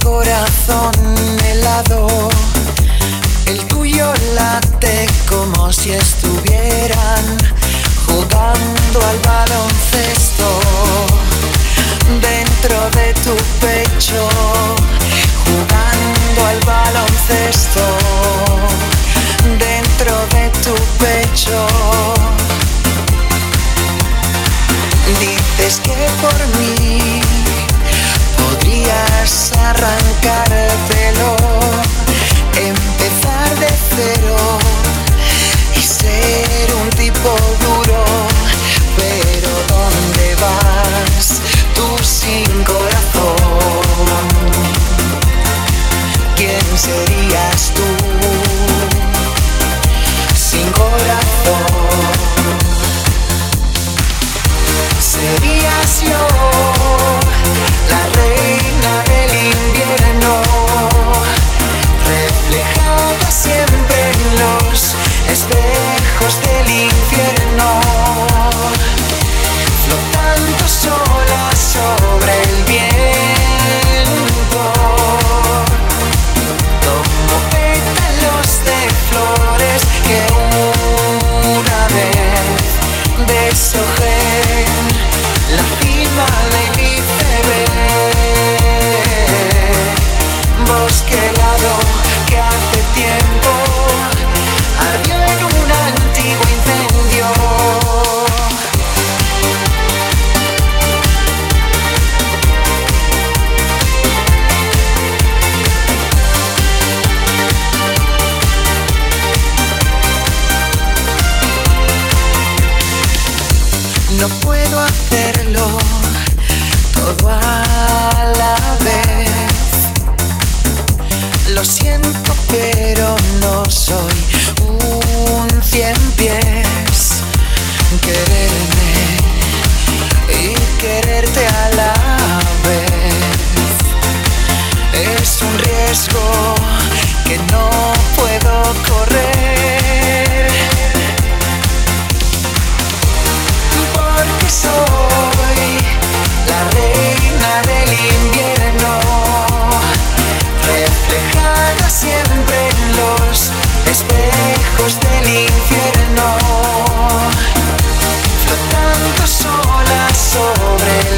corazón helado. El tuyo late como si estuvieran jugando al baloncesto dentro de tu pecho, jugando al baloncesto dentro de tu pecho. Dices que por mí podrías arrancártelo, empezar de cero y ser un tipo duro, pero ¿dónde vas tú sin corazón? ¿Quién serías tú sin corazón? No puedo hacerlo todo a la vez. Lo siento, pero no soy un cien pies. Quererme y quererte a la vez es un riesgo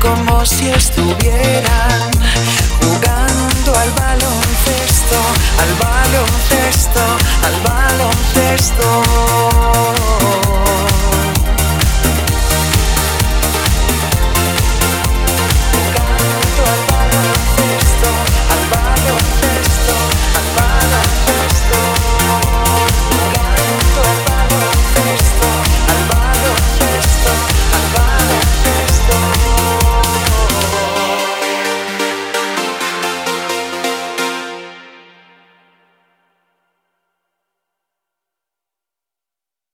como si estuvieran jugando al baloncesto, al baloncesto, al baloncesto.